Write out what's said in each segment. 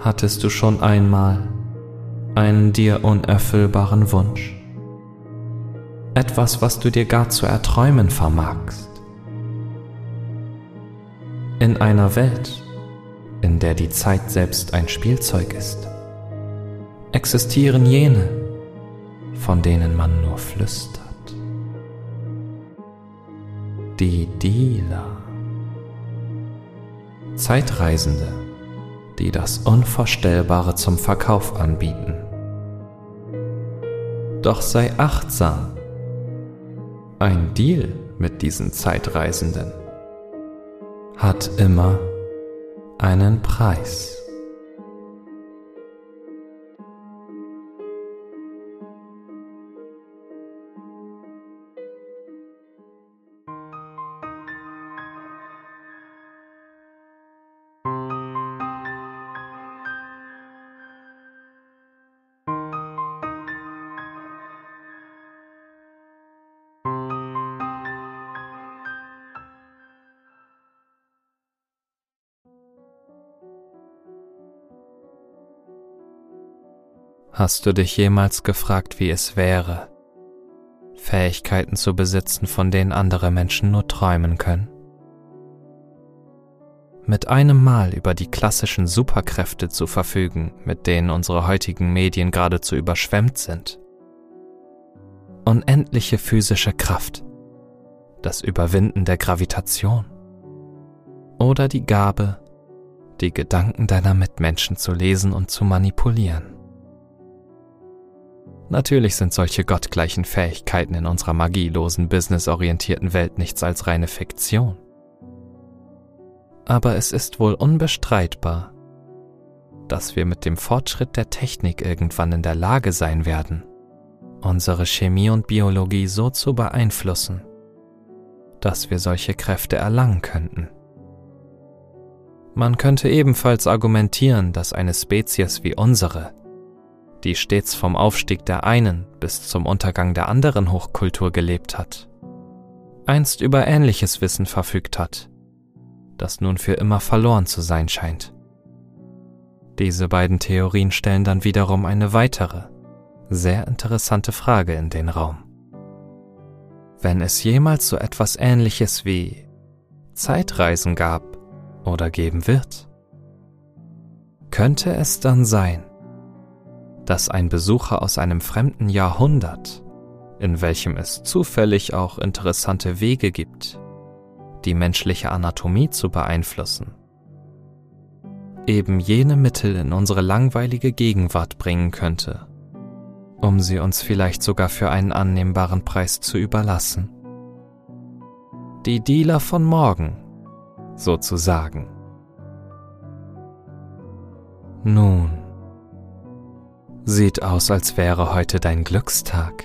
Hattest du schon einmal einen dir unerfüllbaren Wunsch? Etwas, was du dir gar zu erträumen vermagst? In einer Welt, in der die Zeit selbst ein Spielzeug ist, existieren jene, von denen man nur flüstert. Die Dealer. Zeitreisende, die das Unvorstellbare zum Verkauf anbieten. Doch sei achtsam. Ein Deal mit diesen Zeitreisenden hat immer einen Preis. Hast du dich jemals gefragt, wie es wäre, Fähigkeiten zu besitzen, von denen andere Menschen nur träumen können? Mit einem Mal über die klassischen Superkräfte zu verfügen, mit denen unsere heutigen Medien geradezu überschwemmt sind. Unendliche physische Kraft, das Überwinden der Gravitation oder die Gabe, die Gedanken deiner Mitmenschen zu lesen und zu manipulieren. Natürlich sind solche gottgleichen Fähigkeiten in unserer magielosen, businessorientierten Welt nichts als reine Fiktion. Aber es ist wohl unbestreitbar, dass wir mit dem Fortschritt der Technik irgendwann in der Lage sein werden, unsere Chemie und Biologie so zu beeinflussen, dass wir solche Kräfte erlangen könnten. Man könnte ebenfalls argumentieren, dass eine Spezies wie unsere die stets vom Aufstieg der einen bis zum Untergang der anderen Hochkultur gelebt hat, einst über ähnliches Wissen verfügt hat, das nun für immer verloren zu sein scheint. Diese beiden Theorien stellen dann wiederum eine weitere, sehr interessante Frage in den Raum. Wenn es jemals so etwas Ähnliches wie Zeitreisen gab oder geben wird, könnte es dann sein, dass ein Besucher aus einem fremden Jahrhundert, in welchem es zufällig auch interessante Wege gibt, die menschliche Anatomie zu beeinflussen, eben jene Mittel in unsere langweilige Gegenwart bringen könnte, um sie uns vielleicht sogar für einen annehmbaren Preis zu überlassen. Die Dealer von morgen, sozusagen. Nun, Sieht aus, als wäre heute dein Glückstag.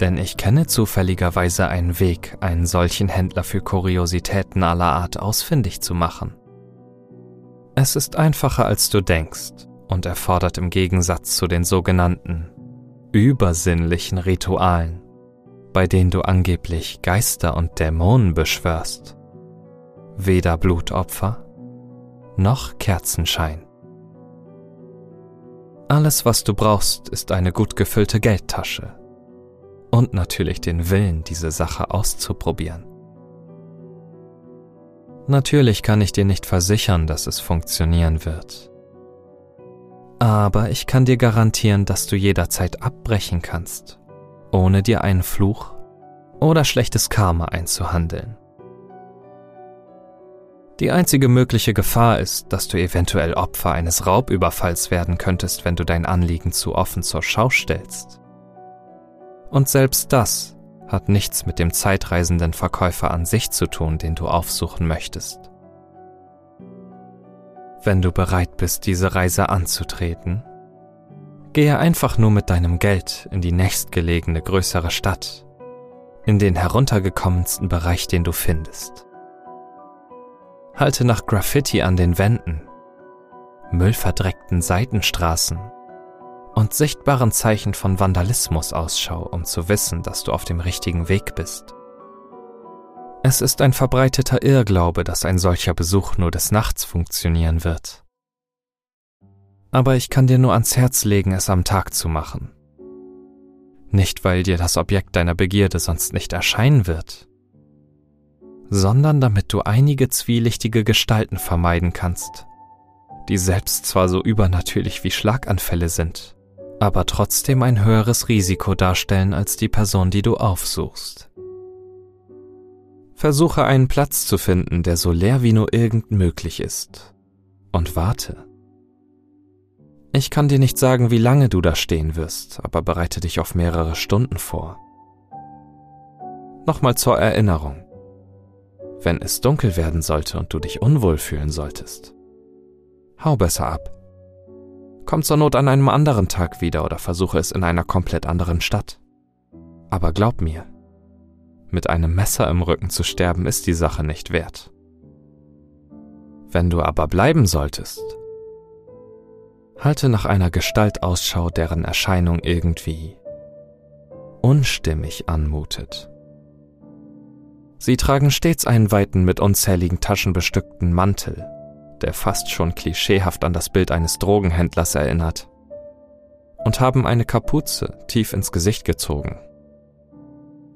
Denn ich kenne zufälligerweise einen Weg, einen solchen Händler für Kuriositäten aller Art ausfindig zu machen. Es ist einfacher, als du denkst und erfordert im Gegensatz zu den sogenannten übersinnlichen Ritualen, bei denen du angeblich Geister und Dämonen beschwörst, weder Blutopfer noch Kerzenschein. Alles, was du brauchst, ist eine gut gefüllte Geldtasche. Und natürlich den Willen, diese Sache auszuprobieren. Natürlich kann ich dir nicht versichern, dass es funktionieren wird. Aber ich kann dir garantieren, dass du jederzeit abbrechen kannst, ohne dir einen Fluch oder schlechtes Karma einzuhandeln. Die einzige mögliche Gefahr ist, dass du eventuell Opfer eines Raubüberfalls werden könntest, wenn du dein Anliegen zu offen zur Schau stellst. Und selbst das hat nichts mit dem zeitreisenden Verkäufer an sich zu tun, den du aufsuchen möchtest. Wenn du bereit bist, diese Reise anzutreten, gehe einfach nur mit deinem Geld in die nächstgelegene größere Stadt, in den heruntergekommensten Bereich, den du findest halte nach Graffiti an den Wänden, müllverdreckten Seitenstraßen und sichtbaren Zeichen von Vandalismus Ausschau, um zu wissen, dass du auf dem richtigen Weg bist. Es ist ein verbreiteter Irrglaube, dass ein solcher Besuch nur des Nachts funktionieren wird, Aber ich kann dir nur ans Herz legen, es am Tag zu machen. Nicht, weil dir das Objekt deiner Begierde sonst nicht erscheinen wird, sondern damit du einige zwielichtige Gestalten vermeiden kannst, die selbst zwar so übernatürlich wie Schlaganfälle sind, aber trotzdem ein höheres Risiko darstellen als die Person, die du aufsuchst. Versuche einen Platz zu finden, der so leer wie nur irgend möglich ist, und warte. Ich kann dir nicht sagen, wie lange du da stehen wirst, aber bereite dich auf mehrere Stunden vor. Nochmal zur Erinnerung. Wenn es dunkel werden sollte und du dich unwohl fühlen solltest, hau besser ab. Komm zur Not an einem anderen Tag wieder oder versuche es in einer komplett anderen Stadt. Aber glaub mir, mit einem Messer im Rücken zu sterben ist die Sache nicht wert. Wenn du aber bleiben solltest, halte nach einer Gestalt Ausschau, deren Erscheinung irgendwie unstimmig anmutet. Sie tragen stets einen weiten, mit unzähligen Taschen bestückten Mantel, der fast schon klischeehaft an das Bild eines Drogenhändlers erinnert, und haben eine Kapuze tief ins Gesicht gezogen.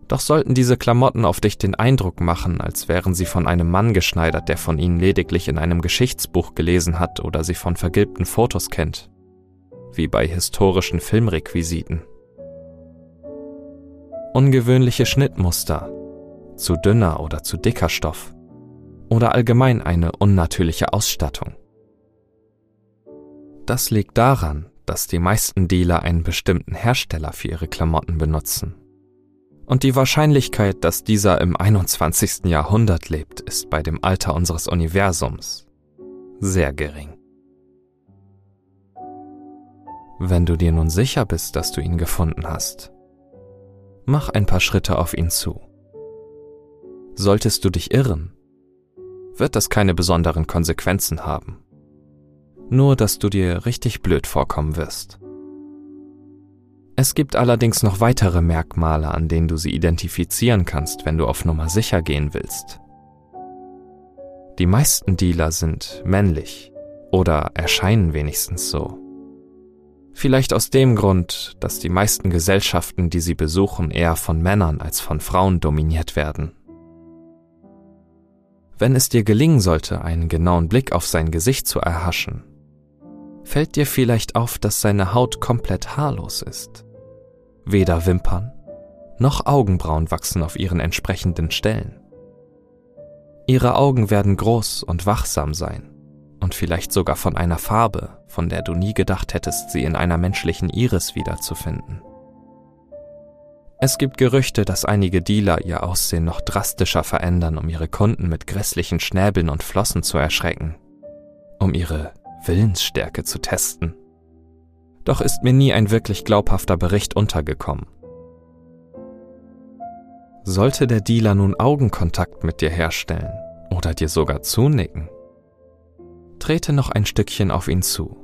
Doch sollten diese Klamotten auf dich den Eindruck machen, als wären sie von einem Mann geschneidert, der von ihnen lediglich in einem Geschichtsbuch gelesen hat oder sie von vergilbten Fotos kennt, wie bei historischen Filmrequisiten. Ungewöhnliche Schnittmuster, zu dünner oder zu dicker Stoff oder allgemein eine unnatürliche Ausstattung. Das liegt daran, dass die meisten Dealer einen bestimmten Hersteller für ihre Klamotten benutzen und die Wahrscheinlichkeit, dass dieser im 21. Jahrhundert lebt, ist bei dem Alter unseres Universums sehr gering. Wenn du dir nun sicher bist, dass du ihn gefunden hast, mach ein paar Schritte auf ihn zu. Solltest du dich irren, wird das keine besonderen Konsequenzen haben. Nur, dass du dir richtig blöd vorkommen wirst. Es gibt allerdings noch weitere Merkmale, an denen du sie identifizieren kannst, wenn du auf Nummer sicher gehen willst. Die meisten Dealer sind männlich oder erscheinen wenigstens so. Vielleicht aus dem Grund, dass die meisten Gesellschaften, die sie besuchen, eher von Männern als von Frauen dominiert werden. Wenn es dir gelingen sollte, einen genauen Blick auf sein Gesicht zu erhaschen, fällt dir vielleicht auf, dass seine Haut komplett haarlos ist. Weder Wimpern noch Augenbrauen wachsen auf ihren entsprechenden Stellen. Ihre Augen werden groß und wachsam sein und vielleicht sogar von einer Farbe, von der du nie gedacht hättest, sie in einer menschlichen Iris wiederzufinden. Es gibt Gerüchte, dass einige Dealer ihr Aussehen noch drastischer verändern, um ihre Kunden mit grässlichen Schnäbeln und Flossen zu erschrecken, um ihre Willensstärke zu testen doch ist mir nie ein wirklich glaubhafter Bericht untergekommen. Sollte der Dealer nun Augenkontakt mit dir herstellen oder dir sogar zunicken, trete noch ein Stückchen auf ihn zu.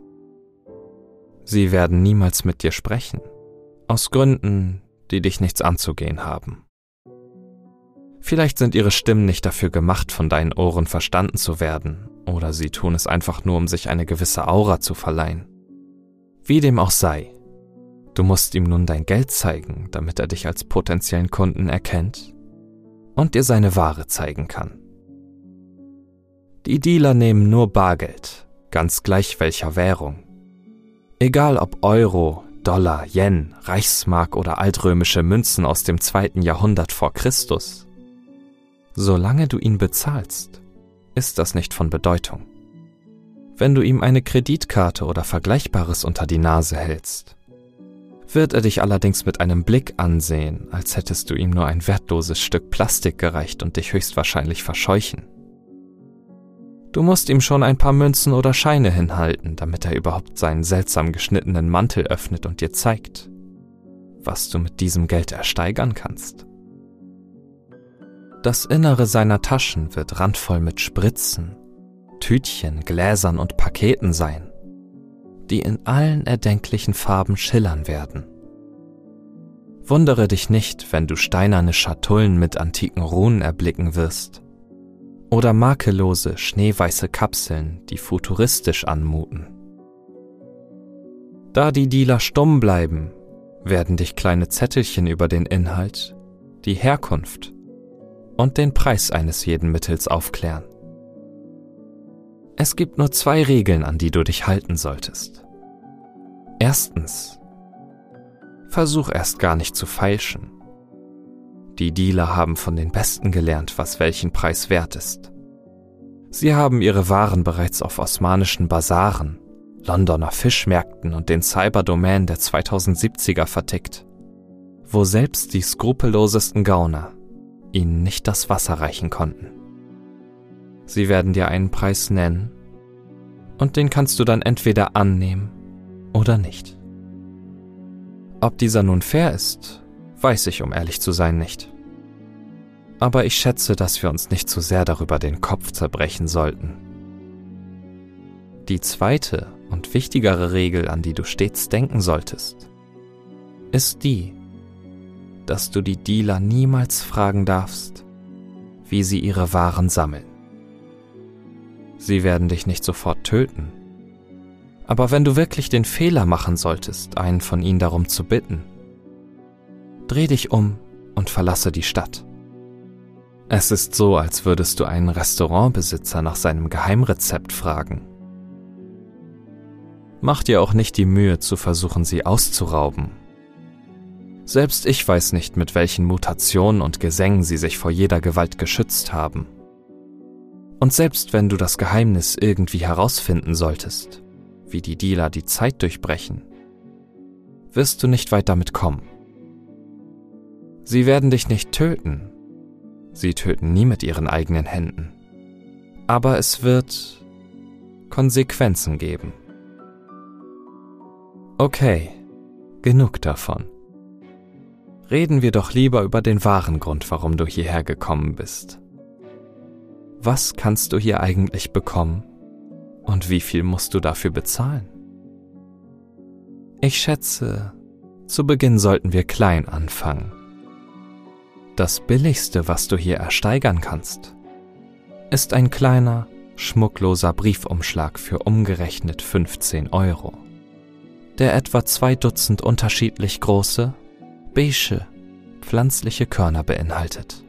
Sie werden niemals mit dir sprechen, aus Gründen, die dich nichts anzugehen haben. Vielleicht sind ihre Stimmen nicht dafür gemacht, von deinen Ohren verstanden zu werden, oder sie tun es einfach nur, um sich eine gewisse Aura zu verleihen. Wie dem auch sei, du musst ihm nun dein Geld zeigen, damit er dich als potenziellen Kunden erkennt und dir seine Ware zeigen kann. Die Dealer nehmen nur Bargeld, ganz gleich welcher Währung. Egal ob Euro, Dollar, Yen, Reichsmark oder altrömische Münzen aus dem zweiten Jahrhundert vor Christus. Solange du ihn bezahlst, ist das nicht von Bedeutung wenn du ihm eine Kreditkarte oder Vergleichbares unter die Nase hältst. Wird er dich allerdings mit einem Blick ansehen, als hättest du ihm nur ein wertloses Stück Plastik gereicht und dich höchstwahrscheinlich verscheuchen. Du musst ihm schon ein paar Münzen oder Scheine hinhalten, damit er überhaupt seinen seltsam geschnittenen Mantel öffnet und dir zeigt, was du mit diesem Geld ersteigern kannst. Das Innere seiner Taschen wird randvoll mit Spritzen, Tütchen, Gläsern und Paketen sein, die in allen erdenklichen Farben schillern werden. Wundere dich nicht, wenn du steinerne Schatullen mit antiken Runen erblicken wirst oder makellose, schneeweiße Kapseln, die futuristisch anmuten. Da die Dealer stumm bleiben, werden dich kleine Zettelchen über den Inhalt, die Herkunft und den Preis eines jeden Mittels aufklären. Es gibt nur zwei Regeln, an die du dich halten solltest. Erstens, versuch erst gar nicht zu feilschen. Die Dealer haben von den Besten gelernt, was welchen Preis wert ist. Sie haben ihre Waren bereits auf osmanischen Basaren, Londoner Fischmärkten und den Cyberdomänen der 2070er vertickt, wo selbst die skrupellosesten Gauner ihnen nicht das Wasser reichen konnten. Sie werden dir einen Preis nennen und den kannst du dann entweder annehmen oder nicht. Ob dieser nun fair ist, weiß ich, um ehrlich zu sein, nicht. Aber ich schätze, dass wir uns nicht zu sehr darüber den Kopf zerbrechen sollten. Die zweite und wichtigere Regel, an die du stets denken solltest, ist die, dass du die Dealer niemals fragen darfst, wie sie ihre Waren sammeln. Sie werden dich nicht sofort töten. Aber wenn du wirklich den Fehler machen solltest, einen von ihnen darum zu bitten, dreh dich um und verlasse die Stadt. Es ist so, als würdest du einen Restaurantbesitzer nach seinem Geheimrezept fragen. Mach dir auch nicht die Mühe zu versuchen, sie auszurauben selbst ich weiß nicht, mit welchen Mutationen und Gesängen sie sich vor jeder Gewalt geschützt haben. Und selbst wenn du das Geheimnis irgendwie herausfinden solltest, wie die Dealer die Zeit durchbrechen, wirst du nicht weit damit kommen. Sie werden dich nicht töten. Sie töten nie mit ihren eigenen Händen. Aber es wird Konsequenzen geben. Okay, genug davon reden wir doch lieber über den wahren Grund, warum du hierher gekommen bist. Was kannst du hier eigentlich bekommen und wie viel musst du dafür bezahlen? Ich schätze, zu Beginn sollten wir klein anfangen. Das Billigste, was du hier ersteigern kannst, ist ein kleiner, schmuckloser Briefumschlag für umgerechnet 15 Euro, der etwa zwei Dutzend unterschiedlich große, beige, pflanzliche Körner beinhaltet.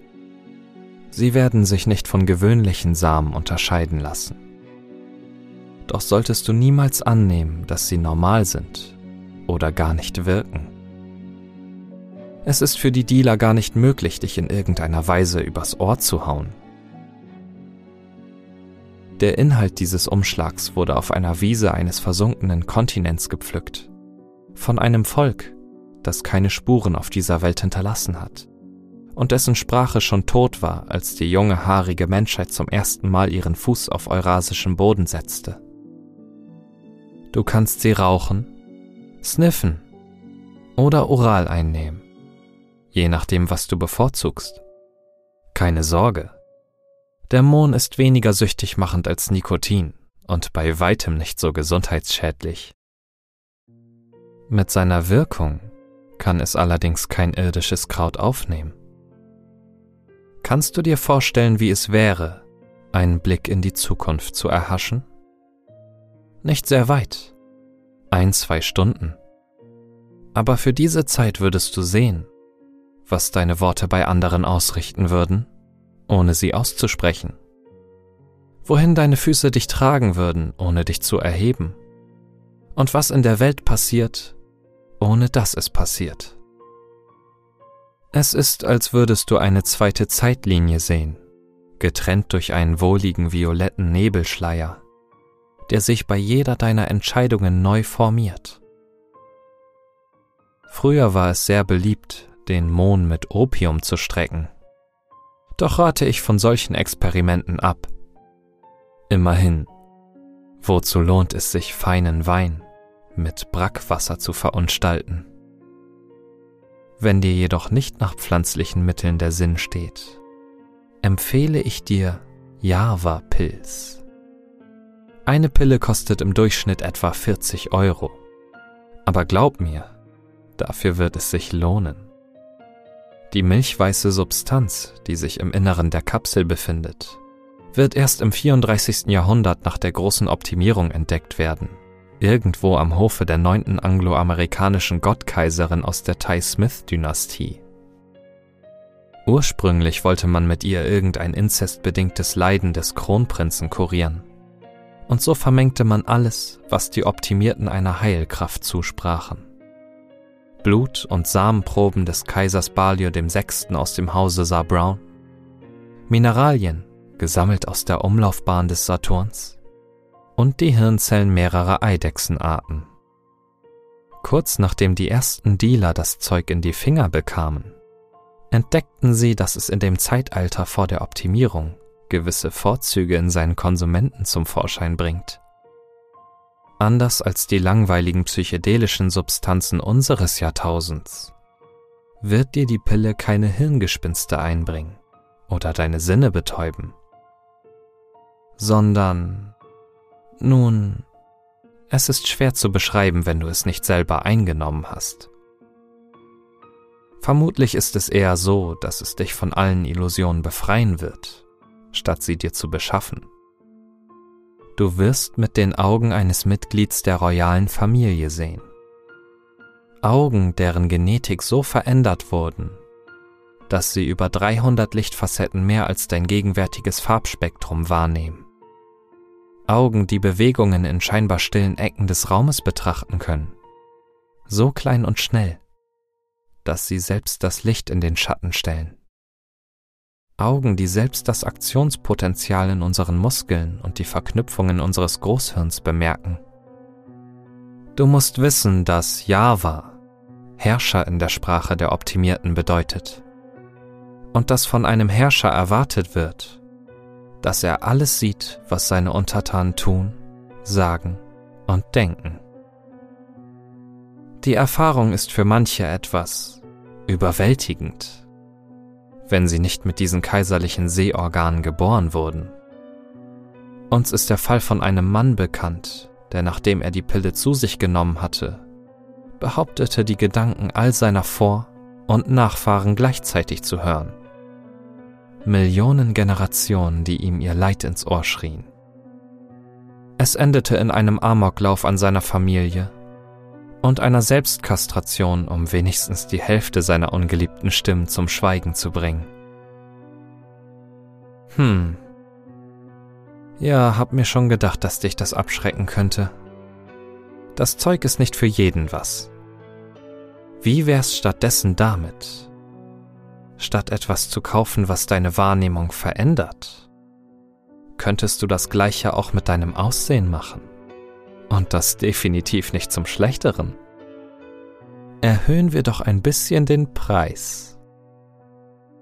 Sie werden sich nicht von gewöhnlichen Samen unterscheiden lassen. Doch solltest du niemals annehmen, dass sie normal sind oder gar nicht wirken. Es ist für die Dealer gar nicht möglich, dich in irgendeiner Weise übers Ohr zu hauen. Der Inhalt dieses Umschlags wurde auf einer Wiese eines versunkenen Kontinents gepflückt, von einem Volk, das keine Spuren auf dieser Welt hinterlassen hat und dessen Sprache schon tot war, als die junge haarige Menschheit zum ersten Mal ihren Fuß auf eurasischem Boden setzte. Du kannst sie rauchen, sniffen oder oral einnehmen, je nachdem, was du bevorzugst. Keine Sorge. Der Mohn ist weniger süchtig machend als Nikotin und bei weitem nicht so gesundheitsschädlich. Mit seiner Wirkung kann es allerdings kein irdisches Kraut aufnehmen. Kannst du dir vorstellen, wie es wäre, einen Blick in die Zukunft zu erhaschen? Nicht sehr weit, ein, zwei Stunden. Aber für diese Zeit würdest du sehen, was deine Worte bei anderen ausrichten würden, ohne sie auszusprechen. Wohin deine Füße dich tragen würden, ohne dich zu erheben. Und was in der Welt passiert, ohne dass es passiert. Es ist, als würdest du eine zweite Zeitlinie sehen, getrennt durch einen wohligen violetten Nebelschleier, der sich bei jeder deiner Entscheidungen neu formiert. Früher war es sehr beliebt, den Mohn mit Opium zu strecken. Doch rate ich von solchen Experimenten ab. Immerhin, wozu lohnt es sich, feinen Wein mit Brackwasser zu verunstalten. Wenn dir jedoch nicht nach pflanzlichen Mitteln der Sinn steht, empfehle ich dir Java-Pilz. Eine Pille kostet im Durchschnitt etwa 40 Euro. Aber glaub mir, dafür wird es sich lohnen. Die milchweiße Substanz, die sich im Inneren der Kapsel befindet, wird erst im 34. Jahrhundert nach der großen Optimierung entdeckt werden irgendwo am Hofe der neunten angloamerikanischen Gottkaiserin aus der Tai Smith-Dynastie. Ursprünglich wollte man mit ihr irgendein inzestbedingtes Leiden des Kronprinzen kurieren. Und so vermengte man alles, was die Optimierten einer Heilkraft zusprachen. Blut- und Samenproben des Kaisers Balio VI. aus dem Hause Sar Brown, Mineralien, gesammelt aus der Umlaufbahn des Saturns, und die Hirnzellen mehrerer Eidechsenarten. Kurz nachdem die ersten Dealer das Zeug in die Finger bekamen, entdeckten sie, dass es in dem Zeitalter vor der Optimierung gewisse Vorzüge in seinen Konsumenten zum Vorschein bringt. Anders als die langweiligen psychedelischen Substanzen unseres Jahrtausends wird dir die Pille keine Hirngespinste einbringen oder deine Sinne betäuben, sondern nun, es ist schwer zu beschreiben, wenn du es nicht selber eingenommen hast. Vermutlich ist es eher so, dass es dich von allen Illusionen befreien wird, statt sie dir zu beschaffen. Du wirst mit den Augen eines Mitglieds der royalen Familie sehen. Augen, deren Genetik so verändert wurden, dass sie über 300 Lichtfacetten mehr als dein gegenwärtiges Farbspektrum wahrnehmen. Augen, die Bewegungen in scheinbar stillen Ecken des Raumes betrachten können. So klein und schnell, dass sie selbst das Licht in den Schatten stellen. Augen, die selbst das Aktionspotenzial in unseren Muskeln und die Verknüpfungen unseres Großhirns bemerken. Du musst wissen, dass Java Herrscher in der Sprache der Optimierten bedeutet und dass von einem Herrscher erwartet wird, dass er alles sieht, was seine Untertanen tun, sagen und denken. Die Erfahrung ist für manche etwas überwältigend, wenn sie nicht mit diesen kaiserlichen Sehorganen geboren wurden. Uns ist der Fall von einem Mann bekannt, der nachdem er die Pille zu sich genommen hatte, behauptete, die Gedanken all seiner Vor- und Nachfahren gleichzeitig zu hören. Millionen Generationen, die ihm ihr Leid ins Ohr schrien. Es endete in einem Amoklauf an seiner Familie und einer Selbstkastration, um wenigstens die Hälfte seiner ungeliebten Stimmen zum Schweigen zu bringen. Hm. Ja, hab mir schon gedacht, dass dich das abschrecken könnte. Das Zeug ist nicht für jeden was. Wie wär's stattdessen damit? Statt etwas zu kaufen, was deine Wahrnehmung verändert, könntest du das gleiche auch mit deinem Aussehen machen. Und das definitiv nicht zum Schlechteren. Erhöhen wir doch ein bisschen den Preis.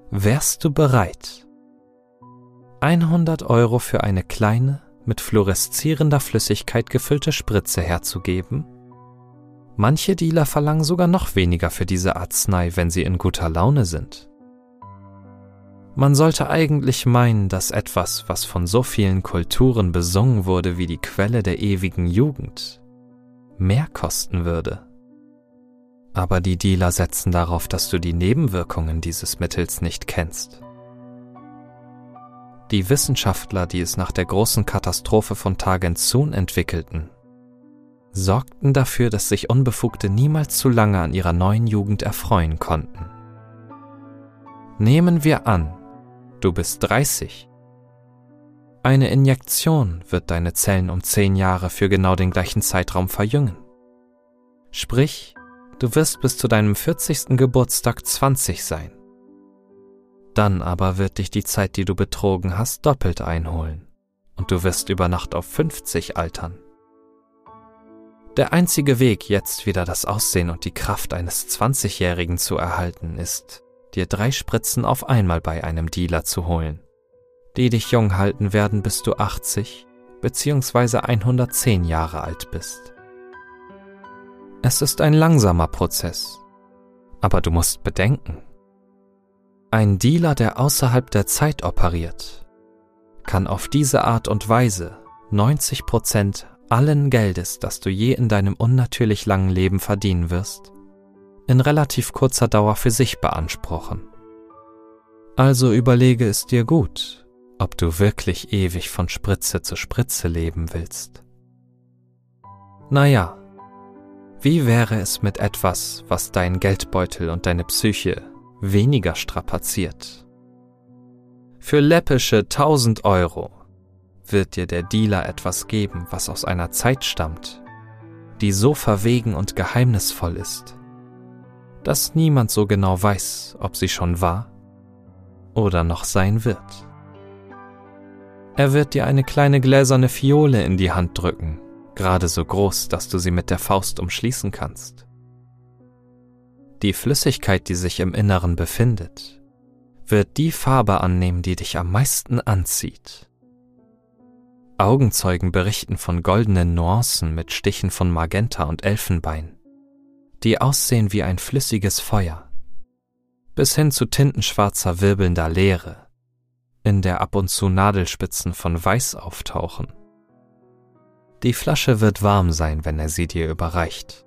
Wärst du bereit, 100 Euro für eine kleine, mit fluoreszierender Flüssigkeit gefüllte Spritze herzugeben? Manche Dealer verlangen sogar noch weniger für diese Arznei, wenn sie in guter Laune sind. Man sollte eigentlich meinen, dass etwas, was von so vielen Kulturen besungen wurde wie die Quelle der ewigen Jugend, mehr kosten würde. Aber die Dealer setzen darauf, dass du die Nebenwirkungen dieses Mittels nicht kennst. Die Wissenschaftler, die es nach der großen Katastrophe von Targentsun entwickelten, sorgten dafür, dass sich Unbefugte niemals zu lange an ihrer neuen Jugend erfreuen konnten. Nehmen wir an, Du bist 30. Eine Injektion wird deine Zellen um 10 Jahre für genau den gleichen Zeitraum verjüngen. Sprich, du wirst bis zu deinem 40. Geburtstag 20 sein. Dann aber wird dich die Zeit, die du betrogen hast, doppelt einholen und du wirst über Nacht auf 50 altern. Der einzige Weg, jetzt wieder das Aussehen und die Kraft eines 20-Jährigen zu erhalten, ist, dir drei Spritzen auf einmal bei einem Dealer zu holen, die dich jung halten werden, bis du 80 bzw. 110 Jahre alt bist. Es ist ein langsamer Prozess, aber du musst bedenken, ein Dealer, der außerhalb der Zeit operiert, kann auf diese Art und Weise 90 Prozent allen Geldes, das du je in deinem unnatürlich langen Leben verdienen wirst, in relativ kurzer Dauer für sich beanspruchen. Also überlege es dir gut, ob du wirklich ewig von Spritze zu Spritze leben willst. Naja, wie wäre es mit etwas, was deinen Geldbeutel und deine Psyche weniger strapaziert? Für läppische 1000 Euro wird dir der Dealer etwas geben, was aus einer Zeit stammt, die so verwegen und geheimnisvoll ist, dass niemand so genau weiß, ob sie schon war oder noch sein wird. Er wird dir eine kleine gläserne Fiole in die Hand drücken, gerade so groß, dass du sie mit der Faust umschließen kannst. Die Flüssigkeit, die sich im Inneren befindet, wird die Farbe annehmen, die dich am meisten anzieht. Augenzeugen berichten von goldenen Nuancen mit Stichen von Magenta und Elfenbein, die aussehen wie ein flüssiges Feuer, bis hin zu tintenschwarzer wirbelnder Leere, in der ab und zu Nadelspitzen von Weiß auftauchen. Die Flasche wird warm sein, wenn er sie dir überreicht.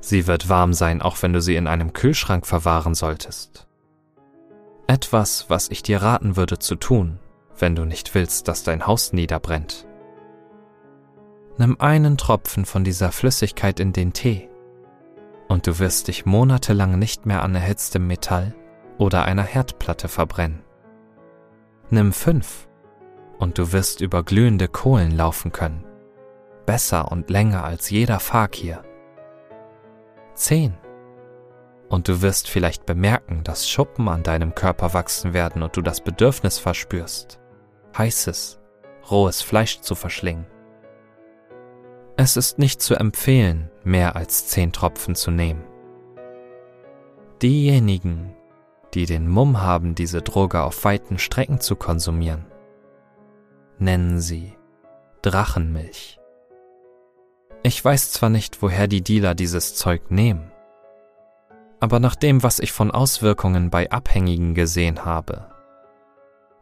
Sie wird warm sein, auch wenn du sie in einem Kühlschrank verwahren solltest. Etwas, was ich dir raten würde zu tun, wenn du nicht willst, dass dein Haus niederbrennt. Nimm einen Tropfen von dieser Flüssigkeit in den Tee und du wirst dich monatelang nicht mehr an erhitztem Metall oder einer Herdplatte verbrennen. Nimm fünf und du wirst über glühende Kohlen laufen können. Besser und länger als jeder Fakir. Zehn. Und du wirst vielleicht bemerken, dass Schuppen an deinem Körper wachsen werden und du das Bedürfnis verspürst, heißes, rohes Fleisch zu verschlingen. Es ist nicht zu empfehlen, mehr als zehn Tropfen zu nehmen. Diejenigen, die den Mumm haben, diese Droge auf weiten Strecken zu konsumieren, nennen sie Drachenmilch. Ich weiß zwar nicht, woher die Dealer dieses Zeug nehmen, aber nach dem, was ich von Auswirkungen bei Abhängigen gesehen habe,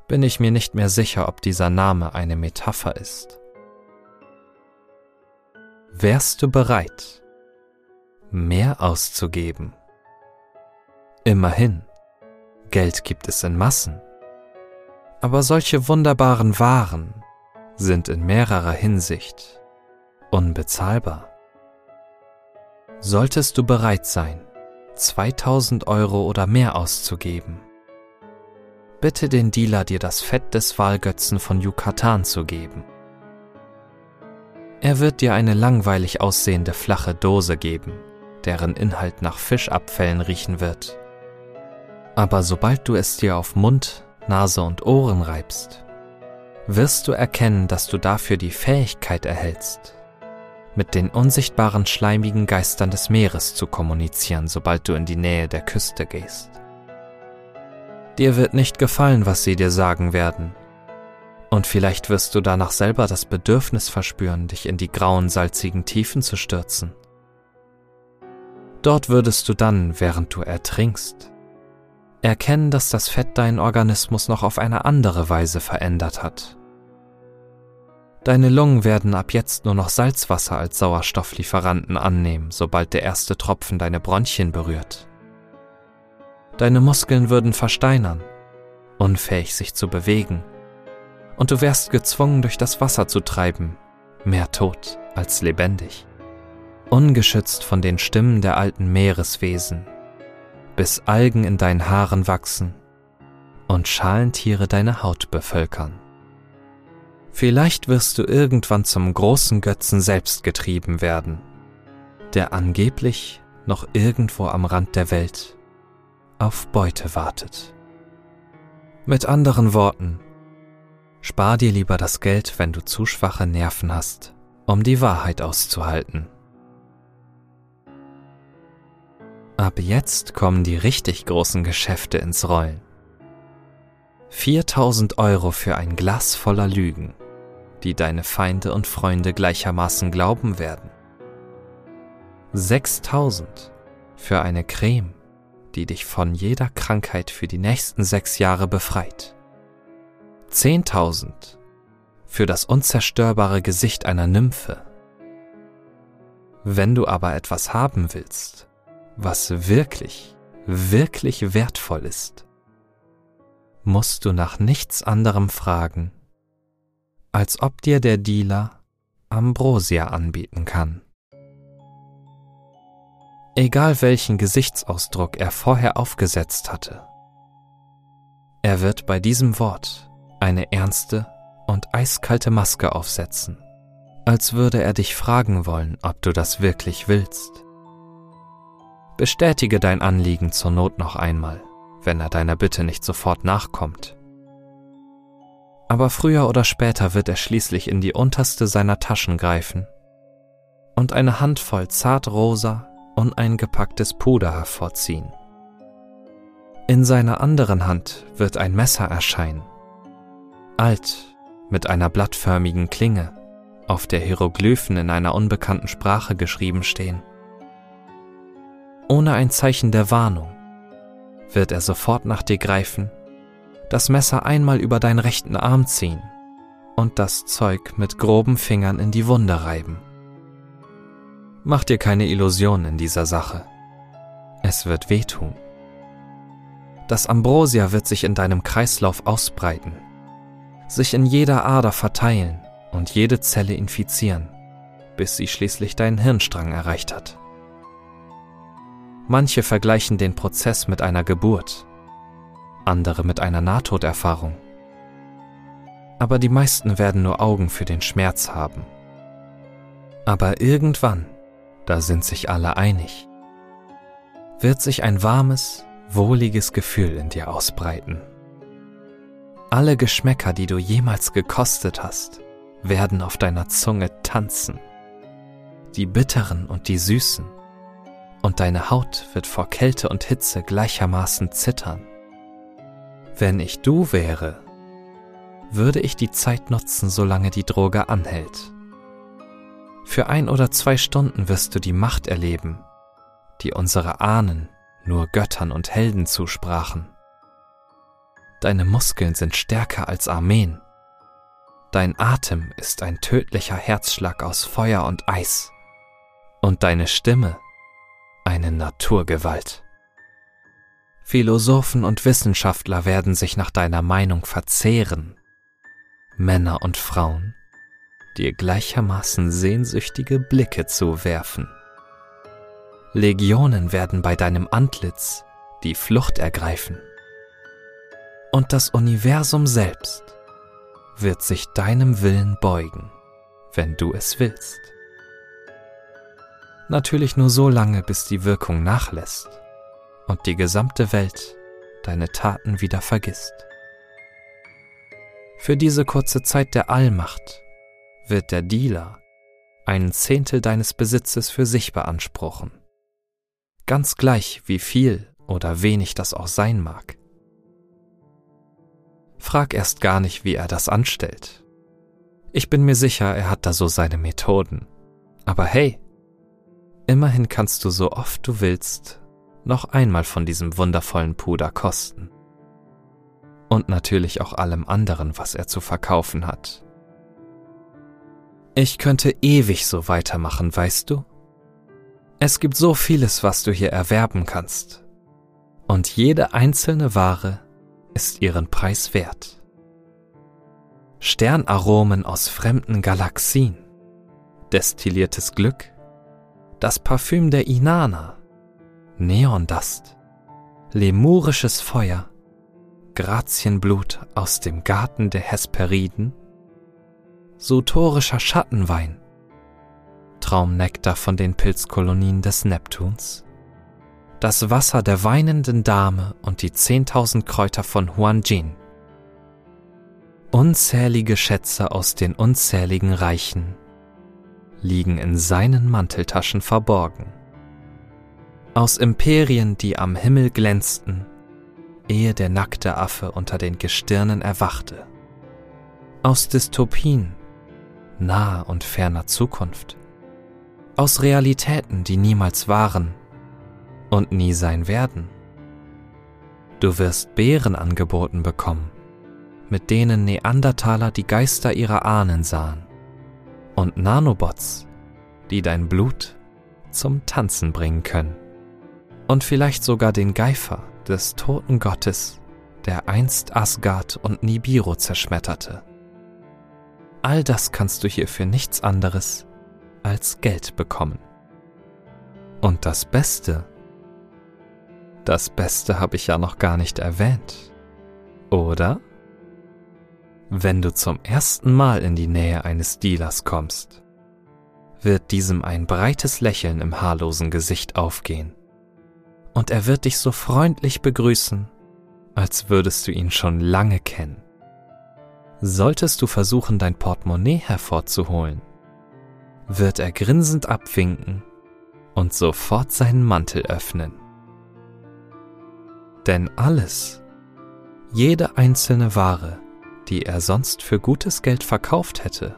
bin ich mir nicht mehr sicher, ob dieser Name eine Metapher ist. Wärst du bereit, mehr auszugeben? Immerhin, Geld gibt es in Massen. Aber solche wunderbaren Waren sind in mehrerer Hinsicht unbezahlbar. Solltest du bereit sein, 2000 Euro oder mehr auszugeben, bitte den Dealer dir das Fett des Wahlgötzen von Yucatan zu geben. Er wird dir eine langweilig aussehende flache Dose geben, deren Inhalt nach Fischabfällen riechen wird. Aber sobald du es dir auf Mund, Nase und Ohren reibst, wirst du erkennen, dass du dafür die Fähigkeit erhältst, mit den unsichtbaren schleimigen Geistern des Meeres zu kommunizieren, sobald du in die Nähe der Küste gehst. Dir wird nicht gefallen, was sie dir sagen werden. Und vielleicht wirst du danach selber das Bedürfnis verspüren, dich in die grauen, salzigen Tiefen zu stürzen. Dort würdest du dann, während du ertrinkst, erkennen, dass das Fett deinen Organismus noch auf eine andere Weise verändert hat. Deine Lungen werden ab jetzt nur noch Salzwasser als Sauerstofflieferanten annehmen, sobald der erste Tropfen deine Bronchien berührt. Deine Muskeln würden versteinern, unfähig sich zu bewegen, und du wärst gezwungen, durch das Wasser zu treiben, mehr tot als lebendig, ungeschützt von den Stimmen der alten Meereswesen, bis Algen in deinen Haaren wachsen und Schalentiere deine Haut bevölkern. Vielleicht wirst du irgendwann zum großen Götzen selbst getrieben werden, der angeblich noch irgendwo am Rand der Welt auf Beute wartet. Mit anderen Worten, spar dir lieber das Geld, wenn du zu schwache Nerven hast, um die Wahrheit auszuhalten. Ab jetzt kommen die richtig großen Geschäfte ins Rollen. 4000 Euro für ein Glas voller Lügen, die deine Feinde und Freunde gleichermaßen glauben werden. 6000 für eine Creme, die dich von jeder Krankheit für die nächsten sechs Jahre befreit. 10.000 für das unzerstörbare Gesicht einer Nymphe. Wenn du aber etwas haben willst, was wirklich, wirklich wertvoll ist, musst du nach nichts anderem fragen, als ob dir der Dealer Ambrosia anbieten kann. Egal welchen Gesichtsausdruck er vorher aufgesetzt hatte, er wird bei diesem Wort eine ernste und eiskalte Maske aufsetzen, als würde er dich fragen wollen, ob du das wirklich willst. Bestätige dein Anliegen zur Not noch einmal, wenn er deiner Bitte nicht sofort nachkommt. Aber früher oder später wird er schließlich in die unterste seiner Taschen greifen und eine Handvoll zartrosa, uneingepacktes Puder hervorziehen. In seiner anderen Hand wird ein Messer erscheinen, alt, mit einer blattförmigen Klinge, auf der Hieroglyphen in einer unbekannten Sprache geschrieben stehen. Ohne ein Zeichen der Warnung wird er sofort nach dir greifen, das Messer einmal über deinen rechten Arm ziehen und das Zeug mit groben Fingern in die Wunde reiben. Mach dir keine Illusionen in dieser Sache. Es wird wehtun. Das Ambrosia wird sich in deinem Kreislauf ausbreiten, sich in jeder Ader verteilen und jede Zelle infizieren, bis sie schließlich deinen Hirnstrang erreicht hat. Manche vergleichen den Prozess mit einer Geburt, andere mit einer Nahtoderfahrung. Aber die meisten werden nur Augen für den Schmerz haben. Aber irgendwann, da sind sich alle einig, wird sich ein warmes, wohliges Gefühl in dir ausbreiten. Alle Geschmäcker, die du jemals gekostet hast, werden auf deiner Zunge tanzen. Die bitteren und die süßen. Und deine Haut wird vor Kälte und Hitze gleichermaßen zittern. Wenn ich du wäre, würde ich die Zeit nutzen, solange die Droge anhält. Für ein oder zwei Stunden wirst du die Macht erleben, die unsere Ahnen nur Göttern und Helden zusprachen. Deine Muskeln sind stärker als Armeen. Dein Atem ist ein tödlicher Herzschlag aus Feuer und Eis. Und deine Stimme eine Naturgewalt. Philosophen und Wissenschaftler werden sich nach deiner Meinung verzehren. Männer und Frauen dir gleichermaßen sehnsüchtige Blicke zuwerfen. Legionen werden bei deinem Antlitz die Flucht ergreifen. Und das Universum selbst wird sich deinem Willen beugen, wenn du es willst. Natürlich nur so lange, bis die Wirkung nachlässt und die gesamte Welt deine Taten wieder vergisst. Für diese kurze Zeit der Allmacht wird der Dealer einen Zehntel deines Besitzes für sich beanspruchen ganz gleich wie viel oder wenig das auch sein mag. Frag erst gar nicht, wie er das anstellt. Ich bin mir sicher, er hat da so seine Methoden. Aber hey, immerhin kannst du so oft du willst noch einmal von diesem wundervollen Puder kosten. Und natürlich auch allem anderen, was er zu verkaufen hat. Ich könnte ewig so weitermachen, weißt du? Es gibt so vieles, was du hier erwerben kannst. Und jede einzelne Ware ist ihren Preis wert. Sternaromen aus fremden Galaxien, destilliertes Glück, das Parfüm der Inanna, Neondust, lemurisches Feuer, Grazienblut aus dem Garten der Hesperiden, sutorischer Schattenwein, Traumnektar von den Pilzkolonien des Neptuns, das Wasser der weinenden Dame und die zehntausend Kräuter von Huanjin, unzählige Schätze aus den unzähligen Reichen liegen in seinen Manteltaschen verborgen. Aus Imperien, die am Himmel glänzten, ehe der nackte Affe unter den Gestirnen erwachte. Aus Dystopien, naher und ferner Zukunft aus Realitäten, die niemals waren und nie sein werden. Du wirst Bären angeboten bekommen, mit denen Neandertaler die Geister ihrer Ahnen sahen, und Nanobots, die dein Blut zum Tanzen bringen können, und vielleicht sogar den Geifer des toten Gottes, der einst Asgard und Nibiru zerschmetterte. all das kannst du hier für nichts anderes als Geld bekommen. Und das Beste, das Beste habe ich ja noch gar nicht erwähnt, oder? Wenn du zum ersten Mal in die Nähe eines Dealers kommst, wird diesem ein breites Lächeln im haarlosen Gesicht aufgehen. Und er wird dich so freundlich begrüßen, als würdest du ihn schon lange kennen. Solltest du versuchen, dein Portemonnaie hervorzuholen, wird er grinsend abwinken und sofort seinen Mantel öffnen. Denn alles, jede einzelne Ware, die er sonst für gutes Geld verkauft hätte,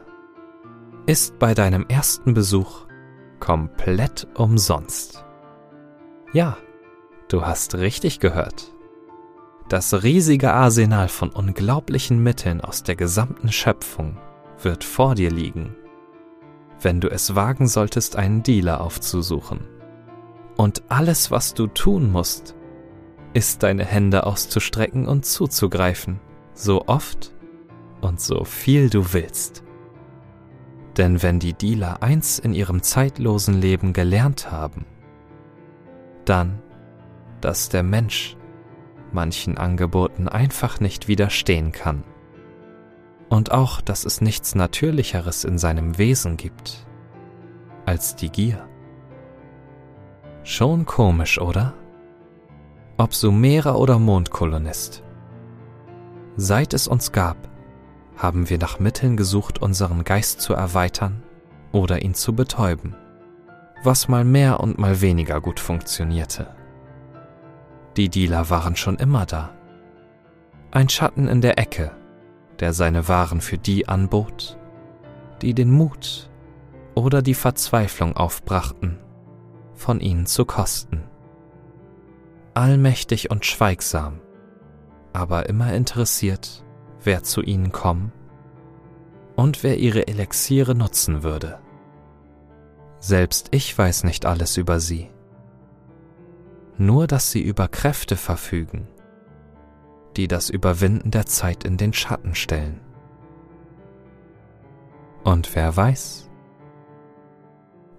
ist bei deinem ersten Besuch komplett umsonst. Ja, du hast richtig gehört. Das riesige Arsenal von unglaublichen Mitteln aus der gesamten Schöpfung wird vor dir liegen, wenn du es wagen solltest, einen Dealer aufzusuchen. Und alles, was du tun musst, ist deine Hände auszustrecken und zuzugreifen, so oft und so viel du willst. Denn wenn die Dealer eins in ihrem zeitlosen Leben gelernt haben, dann, dass der Mensch manchen Angeboten einfach nicht widerstehen kann. Und auch, dass es nichts Natürlicheres in seinem Wesen gibt als die Gier. Schon komisch, oder? Ob Sumerer oder Mondkolonist. Seit es uns gab, haben wir nach Mitteln gesucht, unseren Geist zu erweitern oder ihn zu betäuben, was mal mehr und mal weniger gut funktionierte. Die Dealer waren schon immer da. Ein Schatten in der Ecke, der seine Waren für die anbot, die den Mut oder die Verzweiflung aufbrachten, von ihnen zu kosten. Allmächtig und schweigsam, aber immer interessiert, wer zu ihnen kommen und wer ihre Elixiere nutzen würde. Selbst ich weiß nicht alles über sie, nur dass sie über Kräfte verfügen, die das Überwinden der Zeit in den Schatten stellen. Und wer weiß,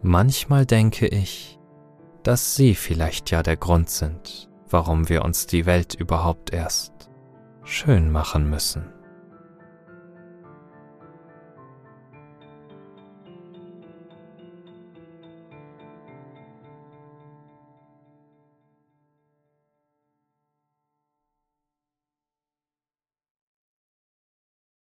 manchmal denke ich, dass sie vielleicht ja der Grund sind, warum wir uns die Welt überhaupt erst schön machen müssen.